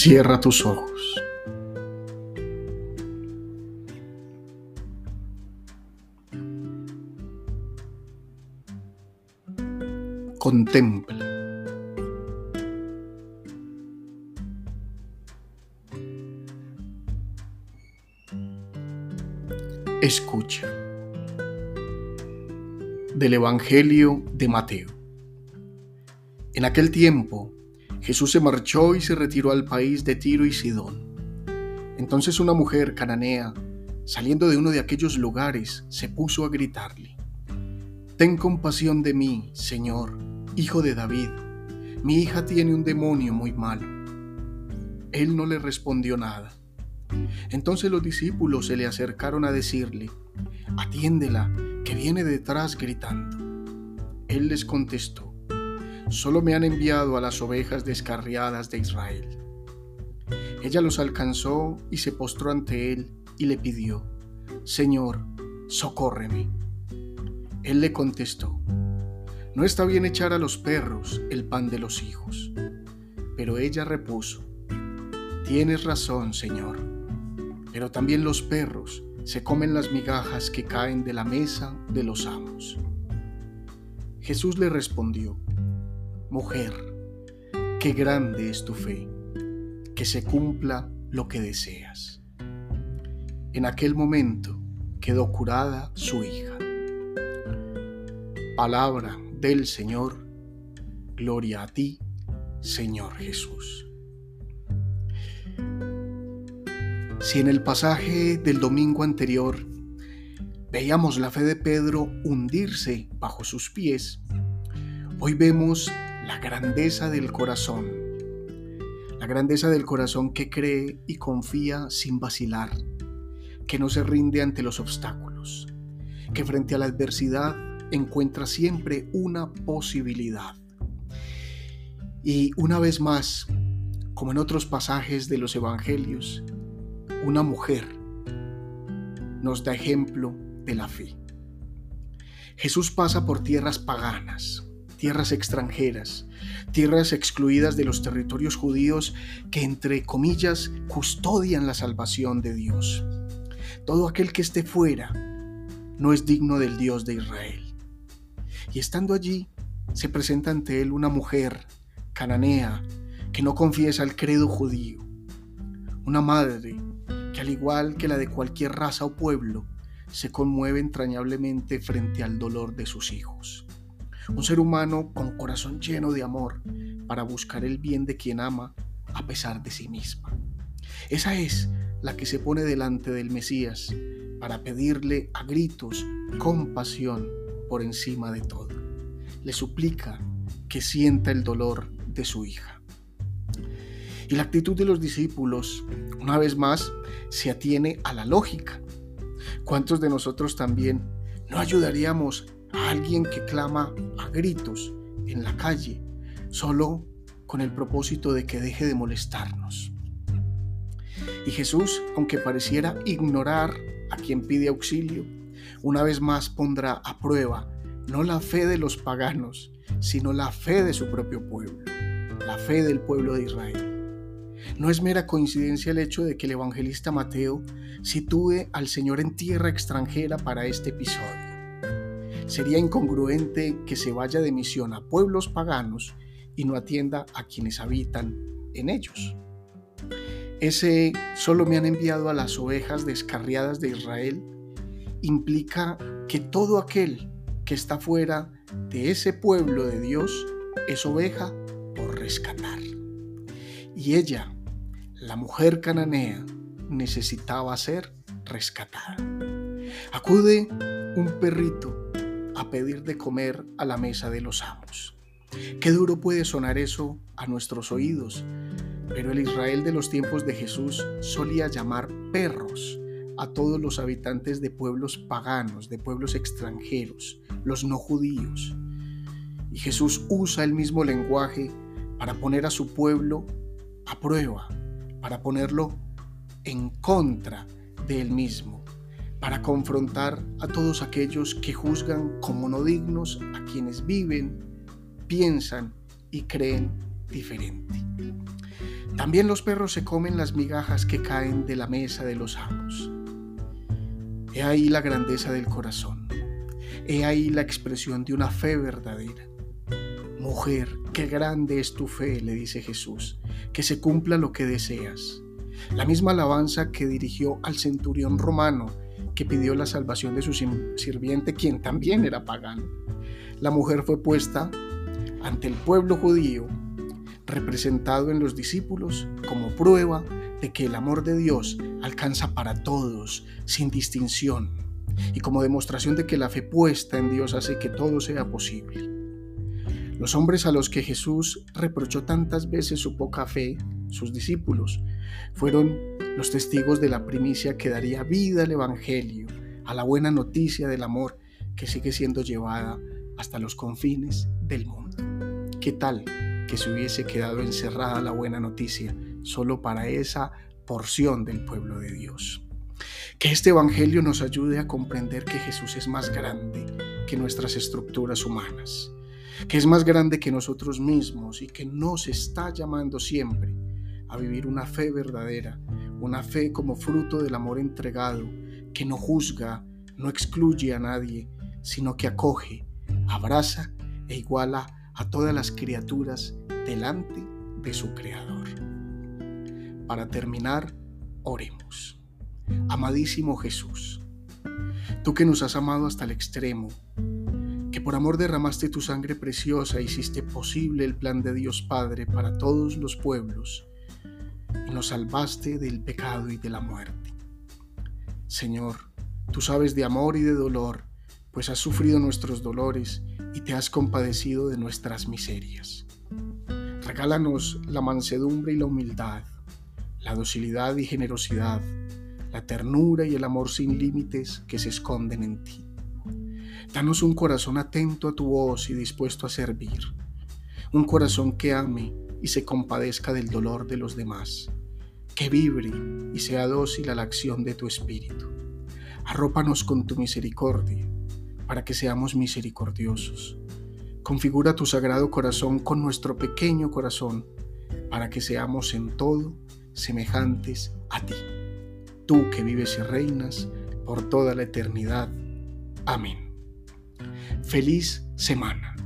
Cierra tus ojos. Contempla. Escucha. Del Evangelio de Mateo. En aquel tiempo, Jesús se marchó y se retiró al país de Tiro y Sidón. Entonces una mujer cananea, saliendo de uno de aquellos lugares, se puso a gritarle, Ten compasión de mí, Señor, hijo de David, mi hija tiene un demonio muy malo. Él no le respondió nada. Entonces los discípulos se le acercaron a decirle, Atiéndela, que viene detrás gritando. Él les contestó, Solo me han enviado a las ovejas descarriadas de Israel. Ella los alcanzó y se postró ante él y le pidió, Señor, socórreme. Él le contestó, No está bien echar a los perros el pan de los hijos. Pero ella repuso, Tienes razón, Señor, pero también los perros se comen las migajas que caen de la mesa de los amos. Jesús le respondió, Mujer, qué grande es tu fe, que se cumpla lo que deseas. En aquel momento quedó curada su hija. Palabra del Señor, gloria a ti, Señor Jesús. Si en el pasaje del domingo anterior veíamos la fe de Pedro hundirse bajo sus pies, hoy vemos la grandeza del corazón. La grandeza del corazón que cree y confía sin vacilar, que no se rinde ante los obstáculos, que frente a la adversidad encuentra siempre una posibilidad. Y una vez más, como en otros pasajes de los evangelios, una mujer nos da ejemplo de la fe. Jesús pasa por tierras paganas, tierras extranjeras, tierras excluidas de los territorios judíos que, entre comillas, custodian la salvación de Dios. Todo aquel que esté fuera no es digno del Dios de Israel. Y estando allí, se presenta ante él una mujer cananea que no confiesa el credo judío, una madre que al igual que la de cualquier raza o pueblo, se conmueve entrañablemente frente al dolor de sus hijos un ser humano con corazón lleno de amor para buscar el bien de quien ama a pesar de sí misma. Esa es la que se pone delante del Mesías para pedirle a gritos compasión por encima de todo. Le suplica que sienta el dolor de su hija. Y la actitud de los discípulos, una vez más, se atiene a la lógica. ¿Cuántos de nosotros también no ayudaríamos a alguien que clama gritos en la calle solo con el propósito de que deje de molestarnos. Y Jesús, aunque pareciera ignorar a quien pide auxilio, una vez más pondrá a prueba no la fe de los paganos, sino la fe de su propio pueblo, la fe del pueblo de Israel. No es mera coincidencia el hecho de que el evangelista Mateo sitúe al Señor en tierra extranjera para este episodio. Sería incongruente que se vaya de misión a pueblos paganos y no atienda a quienes habitan en ellos. Ese solo me han enviado a las ovejas descarriadas de Israel implica que todo aquel que está fuera de ese pueblo de Dios es oveja por rescatar. Y ella, la mujer cananea, necesitaba ser rescatada. Acude un perrito a pedir de comer a la mesa de los amos. Qué duro puede sonar eso a nuestros oídos, pero el Israel de los tiempos de Jesús solía llamar perros a todos los habitantes de pueblos paganos, de pueblos extranjeros, los no judíos. Y Jesús usa el mismo lenguaje para poner a su pueblo a prueba, para ponerlo en contra de él mismo para confrontar a todos aquellos que juzgan como no dignos a quienes viven, piensan y creen diferente. También los perros se comen las migajas que caen de la mesa de los amos. He ahí la grandeza del corazón. He ahí la expresión de una fe verdadera. Mujer, qué grande es tu fe, le dice Jesús, que se cumpla lo que deseas. La misma alabanza que dirigió al centurión romano que pidió la salvación de su sirviente, quien también era pagano. La mujer fue puesta ante el pueblo judío, representado en los discípulos, como prueba de que el amor de Dios alcanza para todos, sin distinción, y como demostración de que la fe puesta en Dios hace que todo sea posible. Los hombres a los que Jesús reprochó tantas veces su poca fe, sus discípulos, fueron los testigos de la primicia que daría vida al Evangelio, a la buena noticia del amor que sigue siendo llevada hasta los confines del mundo. ¿Qué tal que se hubiese quedado encerrada la buena noticia solo para esa porción del pueblo de Dios? Que este Evangelio nos ayude a comprender que Jesús es más grande que nuestras estructuras humanas, que es más grande que nosotros mismos y que nos está llamando siempre a vivir una fe verdadera, una fe como fruto del amor entregado, que no juzga, no excluye a nadie, sino que acoge, abraza e iguala a todas las criaturas delante de su Creador. Para terminar, oremos. Amadísimo Jesús, tú que nos has amado hasta el extremo, que por amor derramaste tu sangre preciosa, hiciste posible el plan de Dios Padre para todos los pueblos, y nos salvaste del pecado y de la muerte. Señor, tú sabes de amor y de dolor, pues has sufrido nuestros dolores y te has compadecido de nuestras miserias. Regálanos la mansedumbre y la humildad, la docilidad y generosidad, la ternura y el amor sin límites que se esconden en ti. Danos un corazón atento a tu voz y dispuesto a servir, un corazón que ame y se compadezca del dolor de los demás, que vibre y sea dócil a la acción de tu Espíritu. Arrópanos con tu misericordia, para que seamos misericordiosos. Configura tu sagrado corazón con nuestro pequeño corazón, para que seamos en todo semejantes a ti. Tú que vives y reinas por toda la eternidad. Amén. Feliz semana.